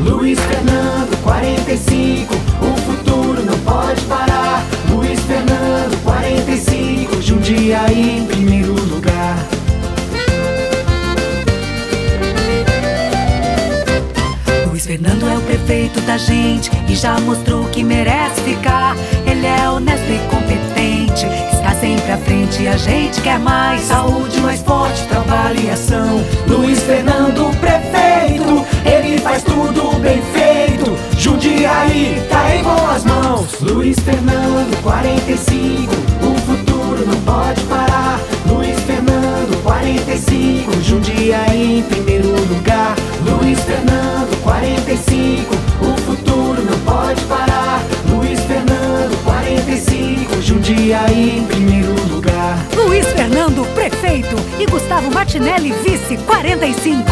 Luiz Fernando, 45. O futuro não pode parar. Luiz Fernando, 45. Jundiaí em primeiro lugar. Luiz Fernando é o prefeito da gente e já mostrou que merece ficar. Ele é honesto e competente, está sempre à frente e a gente quer mais. Saúde mais forte, trabalho e ação. Luiz Luiz Fernando, 45. O futuro não pode parar. Luiz Fernando, 45. Jundiaí em primeiro lugar. Luiz Fernando, 45. O futuro não pode parar. Luiz Fernando, 45. Jundiaí em primeiro lugar. Luiz Fernando, prefeito, e Gustavo Martinelli, vice, 45.